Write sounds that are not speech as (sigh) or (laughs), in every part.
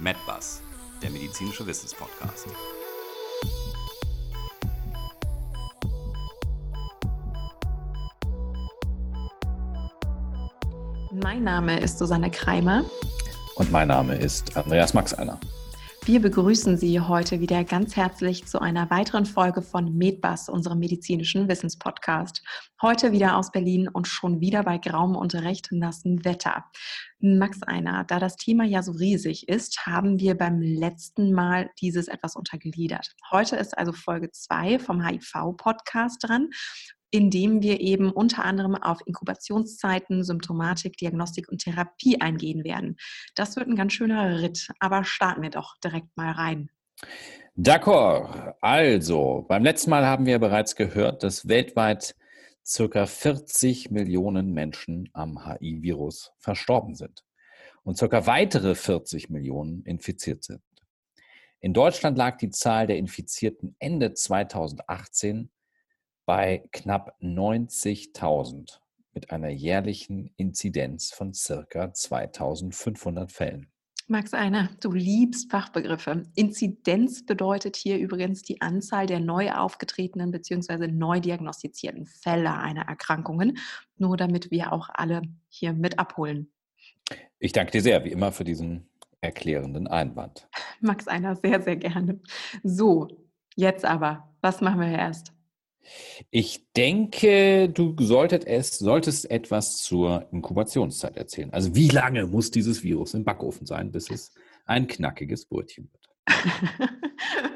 MedBus, der medizinische Wissenspodcast. Mein Name ist Susanne Kreimer. Und mein Name ist Andreas Maxeiner. Wir begrüßen Sie heute wieder ganz herzlich zu einer weiteren Folge von MedBus, unserem medizinischen Wissenspodcast. Heute wieder aus Berlin und schon wieder bei grauem und recht nassen Wetter. Max Einer, da das Thema ja so riesig ist, haben wir beim letzten Mal dieses etwas untergliedert. Heute ist also Folge 2 vom HIV-Podcast dran indem wir eben unter anderem auf Inkubationszeiten, Symptomatik, Diagnostik und Therapie eingehen werden. Das wird ein ganz schöner Ritt, aber starten wir doch direkt mal rein. D'accord. Also, beim letzten Mal haben wir bereits gehört, dass weltweit circa 40 Millionen Menschen am HIV-Virus verstorben sind und circa weitere 40 Millionen infiziert sind. In Deutschland lag die Zahl der Infizierten Ende 2018 bei knapp 90.000 mit einer jährlichen Inzidenz von circa 2500 Fällen. Max Einer, du liebst Fachbegriffe. Inzidenz bedeutet hier übrigens die Anzahl der neu aufgetretenen bzw. neu diagnostizierten Fälle einer Erkrankungen, nur damit wir auch alle hier mit abholen. Ich danke dir sehr, wie immer, für diesen erklärenden Einwand. Max Einer, sehr, sehr gerne. So, jetzt aber, was machen wir erst? Ich denke, du solltest, es, solltest etwas zur Inkubationszeit erzählen. Also wie lange muss dieses Virus im Backofen sein, bis es ein knackiges Brötchen wird? (laughs)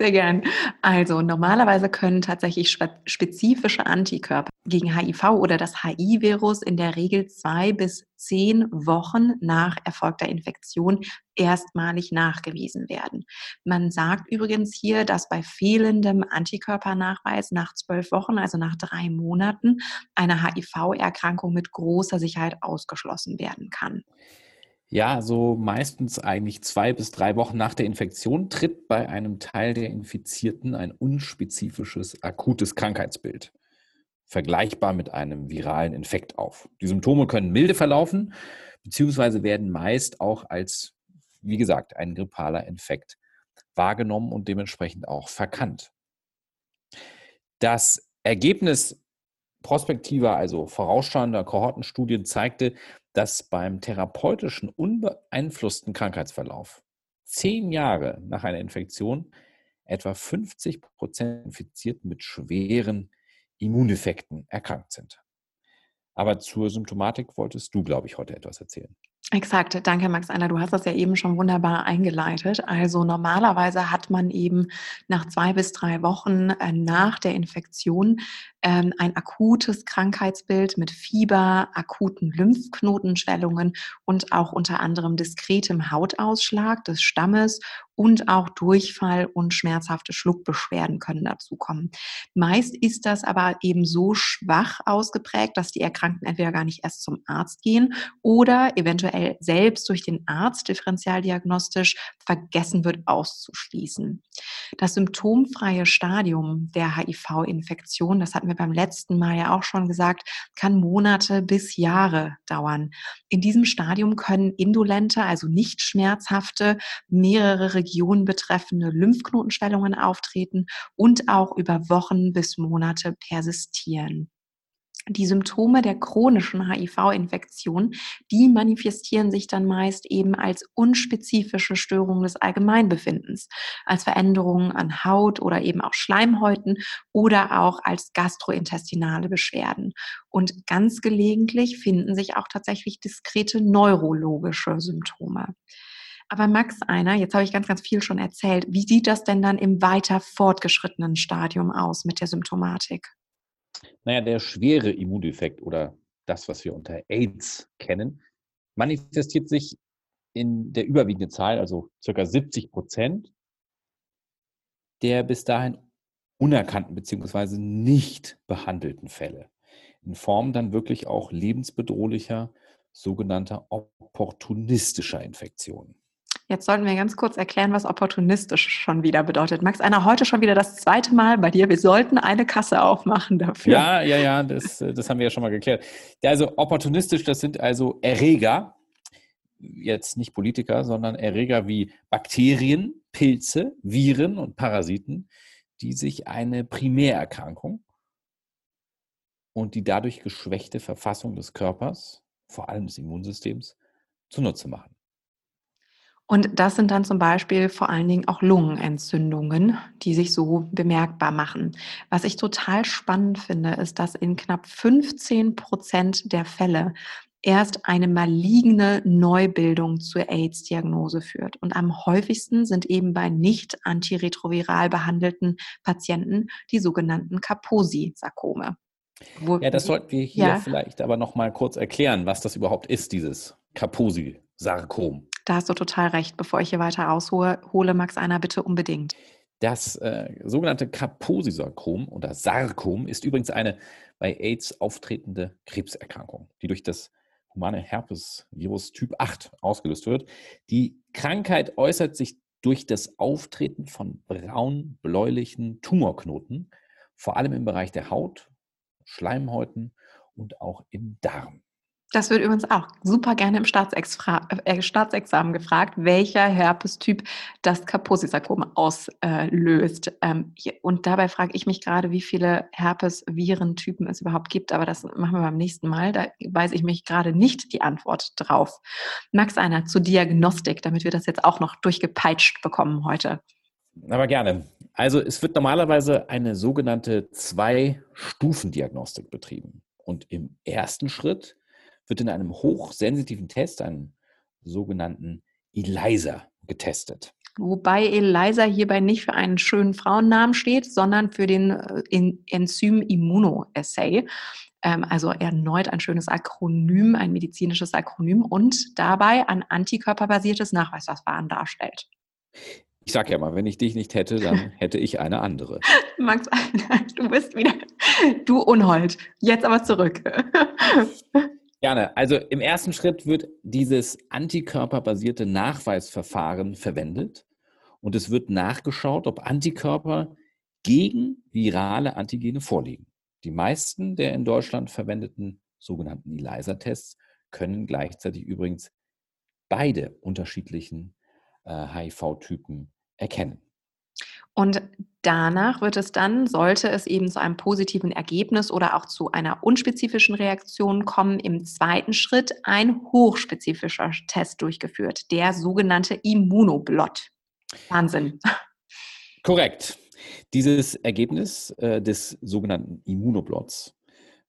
Sehr gern. Also normalerweise können tatsächlich spezifische Antikörper gegen HIV oder das HIV-Virus in der Regel zwei bis zehn Wochen nach erfolgter Infektion erstmalig nachgewiesen werden. Man sagt übrigens hier, dass bei fehlendem Antikörpernachweis nach zwölf Wochen, also nach drei Monaten, eine HIV-Erkrankung mit großer Sicherheit ausgeschlossen werden kann. Ja, so meistens eigentlich zwei bis drei Wochen nach der Infektion tritt bei einem Teil der Infizierten ein unspezifisches akutes Krankheitsbild, vergleichbar mit einem viralen Infekt auf. Die Symptome können milde verlaufen, beziehungsweise werden meist auch als, wie gesagt, ein grippaler Infekt wahrgenommen und dementsprechend auch verkannt. Das Ergebnis prospektiver, also vorausschauender Kohortenstudien zeigte, dass beim therapeutischen unbeeinflussten Krankheitsverlauf zehn Jahre nach einer Infektion etwa 50 Prozent Infizierten mit schweren Immuneffekten erkrankt sind. Aber zur Symptomatik wolltest du, glaube ich, heute etwas erzählen. Exakt, danke Max Anna. Du hast das ja eben schon wunderbar eingeleitet. Also normalerweise hat man eben nach zwei bis drei Wochen äh, nach der Infektion ähm, ein akutes Krankheitsbild mit Fieber, akuten Lymphknotenschwellungen und auch unter anderem diskretem Hautausschlag des Stammes und auch Durchfall und schmerzhafte Schluckbeschwerden können dazu kommen. Meist ist das aber eben so schwach ausgeprägt, dass die Erkrankten entweder gar nicht erst zum Arzt gehen oder eventuell selbst durch den Arzt differenzialdiagnostisch vergessen wird auszuschließen. Das symptomfreie Stadium der HIV-Infektion, das hatten wir beim letzten Mal ja auch schon gesagt, kann Monate bis Jahre dauern. In diesem Stadium können indolente, also nicht schmerzhafte, mehrere Regionen betreffende Lymphknotenschwellungen auftreten und auch über Wochen bis Monate persistieren. Die Symptome der chronischen HIV-Infektion, die manifestieren sich dann meist eben als unspezifische Störungen des Allgemeinbefindens, als Veränderungen an Haut oder eben auch Schleimhäuten oder auch als gastrointestinale Beschwerden. Und ganz gelegentlich finden sich auch tatsächlich diskrete neurologische Symptome. Aber Max, einer, jetzt habe ich ganz, ganz viel schon erzählt. Wie sieht das denn dann im weiter fortgeschrittenen Stadium aus mit der Symptomatik? Naja, der schwere Immundefekt oder das, was wir unter AIDS kennen, manifestiert sich in der überwiegenden Zahl, also circa 70 Prozent, der bis dahin unerkannten bzw. nicht behandelten Fälle. In Form dann wirklich auch lebensbedrohlicher, sogenannter opportunistischer Infektionen. Jetzt sollten wir ganz kurz erklären, was opportunistisch schon wieder bedeutet. Max, einer heute schon wieder das zweite Mal bei dir. Wir sollten eine Kasse aufmachen dafür. Ja, ja, ja, das, das haben wir ja schon mal geklärt. Ja, also opportunistisch, das sind also Erreger, jetzt nicht Politiker, sondern Erreger wie Bakterien, Pilze, Viren und Parasiten, die sich eine Primärerkrankung und die dadurch geschwächte Verfassung des Körpers, vor allem des Immunsystems, zunutze machen. Und das sind dann zum Beispiel vor allen Dingen auch Lungenentzündungen, die sich so bemerkbar machen. Was ich total spannend finde, ist, dass in knapp 15 Prozent der Fälle erst eine maligne Neubildung zur AIDS-Diagnose führt. Und am häufigsten sind eben bei nicht antiretroviral behandelten Patienten die sogenannten Kaposi-Sarkome. Ja, das sollten wir hier ja. vielleicht aber noch mal kurz erklären, was das überhaupt ist, dieses Kaposi-Sarkom. Da hast du total recht. Bevor ich hier weiter aushole, Max einer bitte unbedingt. Das äh, sogenannte Kaposi-Sarkom oder Sarkom ist übrigens eine bei AIDS auftretende Krebserkrankung, die durch das humane Herpesvirus Typ 8 ausgelöst wird. Die Krankheit äußert sich durch das Auftreten von braun-bläulichen Tumorknoten, vor allem im Bereich der Haut, Schleimhäuten und auch im Darm. Das wird übrigens auch super gerne im äh, Staatsexamen gefragt, welcher Herpestyp das Kaposi-Sarkom auslöst. Ähm, und dabei frage ich mich gerade, wie viele Herpes-Virentypen es überhaupt gibt. Aber das machen wir beim nächsten Mal. Da weiß ich mich gerade nicht die Antwort drauf. Max einer zur Diagnostik, damit wir das jetzt auch noch durchgepeitscht bekommen heute. Aber gerne. Also es wird normalerweise eine sogenannte Zwei-Stufen-Diagnostik betrieben. Und im ersten Schritt wird in einem hochsensitiven Test, einem sogenannten ELISA, getestet. Wobei ELISA hierbei nicht für einen schönen Frauennamen steht, sondern für den äh, Enzym Immunoassay. Ähm, also erneut ein schönes Akronym, ein medizinisches Akronym und dabei ein antikörperbasiertes Nachweisverfahren darstellt. Ich sag ja mal, wenn ich dich nicht hätte, dann (laughs) hätte ich eine andere. Max, (laughs) du bist wieder, du Unhold. Jetzt aber zurück. (laughs) Gerne. Also im ersten Schritt wird dieses antikörperbasierte Nachweisverfahren verwendet und es wird nachgeschaut, ob Antikörper gegen virale Antigene vorliegen. Die meisten der in Deutschland verwendeten sogenannten ELISA-Tests können gleichzeitig übrigens beide unterschiedlichen äh, HIV-Typen erkennen. Und danach wird es dann, sollte es eben zu einem positiven Ergebnis oder auch zu einer unspezifischen Reaktion kommen, im zweiten Schritt ein hochspezifischer Test durchgeführt, der sogenannte Immunoblot. Wahnsinn. Korrekt. Dieses Ergebnis äh, des sogenannten Immunoblots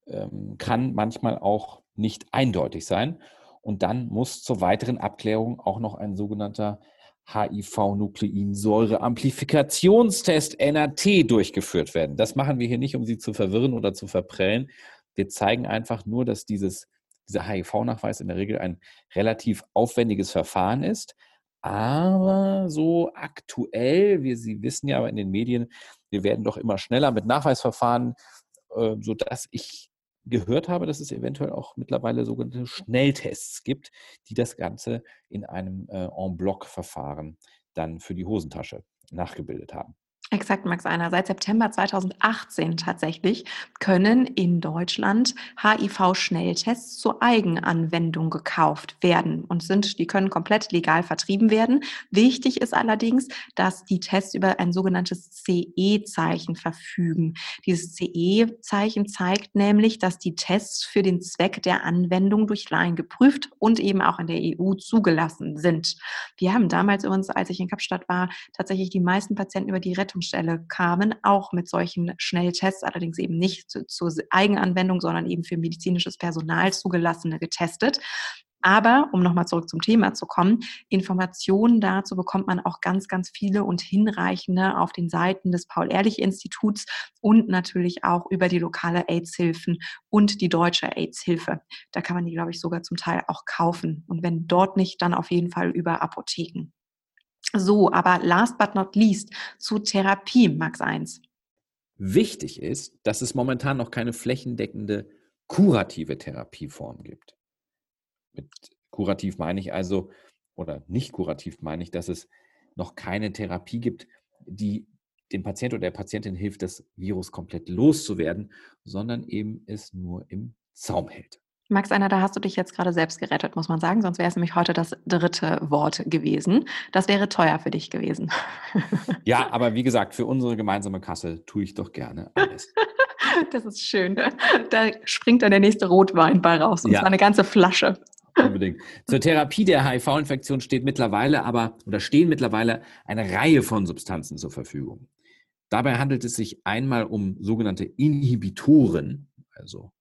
ähm, kann manchmal auch nicht eindeutig sein. Und dann muss zur weiteren Abklärung auch noch ein sogenannter HIV-Nukleinsäure-Amplifikationstest NAT durchgeführt werden. Das machen wir hier nicht, um Sie zu verwirren oder zu verprellen. Wir zeigen einfach nur, dass dieses, dieser HIV-Nachweis in der Regel ein relativ aufwendiges Verfahren ist. Aber so aktuell, wie Sie wissen ja in den Medien, wir werden doch immer schneller mit Nachweisverfahren, äh, sodass ich gehört habe, dass es eventuell auch mittlerweile sogenannte Schnelltests gibt, die das Ganze in einem äh, En-Bloc-Verfahren dann für die Hosentasche nachgebildet haben. Exakt, Max Einer. Seit September 2018 tatsächlich können in Deutschland HIV-Schnelltests zur Eigenanwendung gekauft werden und sind, die können komplett legal vertrieben werden. Wichtig ist allerdings, dass die Tests über ein sogenanntes CE-Zeichen verfügen. Dieses CE-Zeichen zeigt nämlich, dass die Tests für den Zweck der Anwendung durch Laien geprüft und eben auch in der EU zugelassen sind. Wir haben damals übrigens, als ich in Kapstadt war, tatsächlich die meisten Patienten über die Rettung Beratungsstelle kamen, auch mit solchen Schnelltests, allerdings eben nicht zu, zur Eigenanwendung, sondern eben für medizinisches Personal zugelassene getestet. Aber um nochmal zurück zum Thema zu kommen, Informationen dazu bekommt man auch ganz, ganz viele und hinreichende auf den Seiten des Paul-Ehrlich-Instituts und natürlich auch über die lokale AIDS-Hilfen und die deutsche AIDS-Hilfe. Da kann man die, glaube ich, sogar zum Teil auch kaufen. Und wenn dort nicht, dann auf jeden Fall über Apotheken. So, aber last but not least zu Therapie, Max 1. Wichtig ist, dass es momentan noch keine flächendeckende kurative Therapieform gibt. Mit kurativ meine ich also, oder nicht kurativ meine ich, dass es noch keine Therapie gibt, die dem Patient oder der Patientin hilft, das Virus komplett loszuwerden, sondern eben es nur im Zaum hält. Max Einer, da hast du dich jetzt gerade selbst gerettet, muss man sagen. Sonst wäre es nämlich heute das dritte Wort gewesen. Das wäre teuer für dich gewesen. (laughs) Ja, aber wie gesagt, für unsere gemeinsame Kasse tue ich doch gerne alles. (laughs) Das ist schön. Ne? Da springt dann der nächste Rotwein bei raus. Und Ja. zwar eine ganze Flasche. Unbedingt. Zur Therapie der HIV-Infektion steht mittlerweile aber oder stehen mittlerweile eine Reihe von Substanzen zur Verfügung. Dabei handelt es sich einmal um sogenannte Inhibitoren, also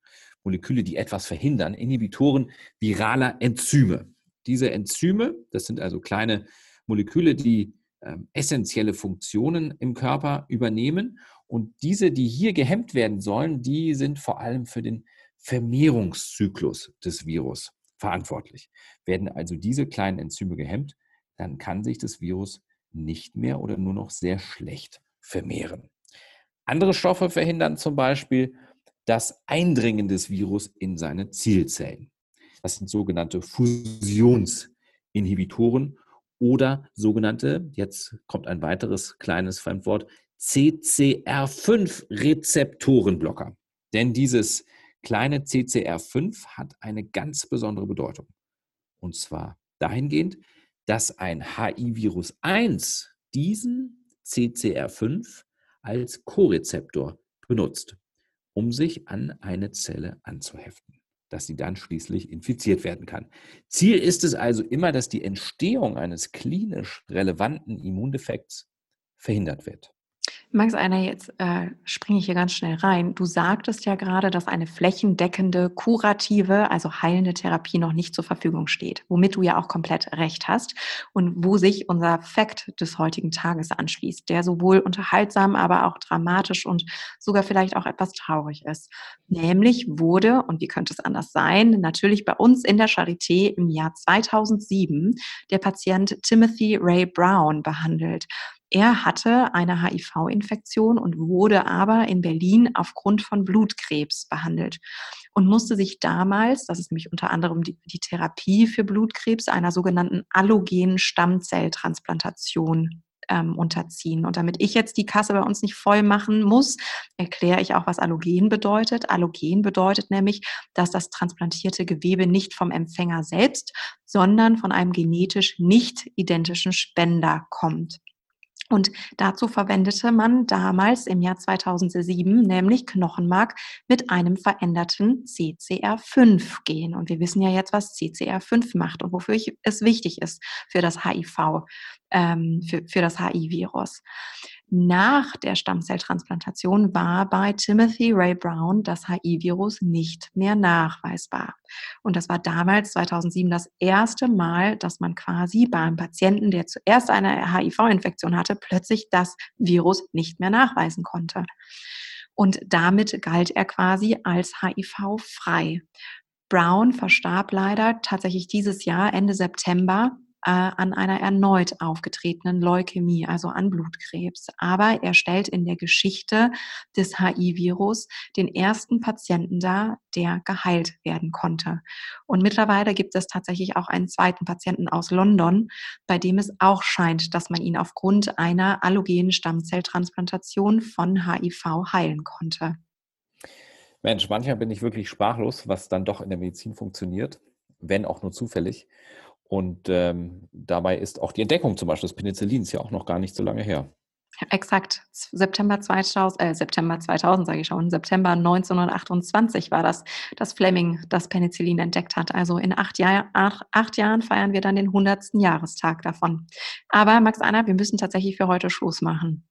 Moleküle, die etwas verhindern, Inhibitoren viraler Enzyme. Diese Enzyme, das sind also kleine Moleküle, die ähm, essentielle Funktionen im Körper übernehmen. Und diese, die hier gehemmt werden sollen, die sind vor allem für den Vermehrungszyklus des Virus verantwortlich. Werden also diese kleinen Enzyme gehemmt, dann kann sich das Virus nicht mehr oder nur noch sehr schlecht vermehren. Andere Stoffe verhindern zum Beispiel das Eindringen des Virus in seine Zielzellen. Das sind sogenannte Fusionsinhibitoren oder sogenannte, jetzt kommt ein weiteres kleines Fremdwort, CCR5-Rezeptorenblocker. Denn dieses kleine CCR5 hat eine ganz besondere Bedeutung. Und zwar dahingehend, dass ein HIV-Virus 1 diesen CCR5 als Korezeptor benutzt, um sich an eine Zelle anzuheften, dass sie dann schließlich infiziert werden kann. Ziel ist es also immer, dass die Entstehung eines klinisch relevanten Immundefekts verhindert wird. Max Einer, jetzt äh, springe ich hier ganz schnell rein. Du sagtest ja gerade, dass eine flächendeckende, kurative, also heilende Therapie noch nicht zur Verfügung steht, womit du ja auch komplett recht hast und wo sich unser Fakt des heutigen Tages anschließt, der sowohl unterhaltsam, aber auch dramatisch und sogar vielleicht auch etwas traurig ist. Nämlich wurde, und wie könnte es anders sein, natürlich bei uns in der Charité im Jahr 2007 der Patient Timothy Ray Brown behandelt. Er hatte eine HIV-Infektion und wurde aber in Berlin aufgrund von Blutkrebs behandelt und musste sich damals, das ist nämlich unter anderem die, die Therapie für Blutkrebs, einer sogenannten allogenen Stammzelltransplantation ähm, unterziehen. Und damit ich jetzt die Kasse bei uns nicht voll machen muss, erkläre ich auch, was Allogen bedeutet. Allogen bedeutet nämlich, dass das transplantierte Gewebe nicht vom Empfänger selbst, sondern von einem genetisch nicht identischen Spender kommt. Und dazu verwendete man damals im Jahr 2007 nämlich Knochenmark mit einem veränderten CCR5-Gen. Und wir wissen ja jetzt, was CCR5 macht und wofür es wichtig ist für das HIV, ähm, für, für das HIV-Virus. Nach der Stammzelltransplantation war bei Timothy Ray Brown das HIV-Virus nicht mehr nachweisbar. Und das war damals 2007 das erste Mal, dass man quasi bei einem Patienten, der zuerst eine HIV-Infektion hatte, plötzlich das Virus nicht mehr nachweisen konnte. Und damit galt er quasi als HIV-frei. Brown verstarb leider tatsächlich dieses Jahr, Ende September, äh, an einer erneut aufgetretenen Leukämie, also an Blutkrebs. Aber er stellt in der Geschichte des HIV-Virus den ersten Patienten dar, der geheilt werden konnte. Und mittlerweile gibt es tatsächlich auch einen zweiten Patienten aus London, bei dem es auch scheint, dass man ihn aufgrund einer allogenen Stammzelltransplantation von HIV heilen konnte. Mensch, manchmal bin ich wirklich sprachlos, was dann doch in der Medizin funktioniert, wenn auch nur zufällig. Und ähm, dabei ist auch die Entdeckung zum Beispiel des Penicillins ja auch noch gar nicht so lange her. Exakt. September 2000, äh, September 2000 sage ich schon, September 1928 war das, dass Fleming das Penicillin entdeckt hat. Also in acht, Jahr, acht, acht Jahren feiern wir dann den 100. Jahrestag davon. Aber Max Anna, wir müssen tatsächlich für heute Schluss machen.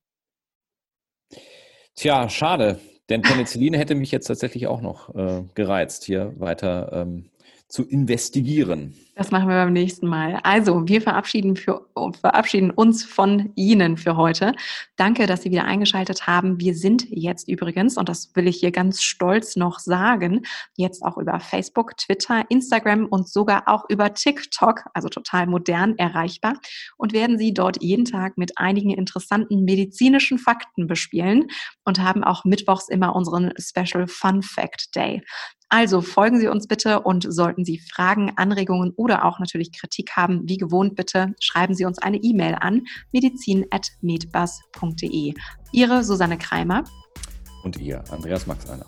Tja, schade, denn Penicillin hätte mich jetzt tatsächlich auch noch äh, gereizt, hier weiter ähm, zu investigieren. Das machen wir beim nächsten Mal. Also, wir verabschieden, für, verabschieden uns von Ihnen für heute. Danke, dass Sie wieder eingeschaltet haben. Wir sind jetzt übrigens, und das will ich hier ganz stolz noch sagen, jetzt auch über Facebook, Twitter, Instagram und sogar auch über TikTok, also total modern erreichbar und werden Sie dort jeden Tag mit einigen interessanten medizinischen Fakten bespielen und haben auch mittwochs immer unseren Special Fun Fact Day. Also folgen Sie uns bitte und sollten Sie Fragen, Anregungen oder auch natürlich Kritik haben, wie gewohnt bitte schreiben Sie uns eine E-Mail an medizin.medbus.de. Ihre Susanne Kreimer Und ihr, Andreas Max Einer.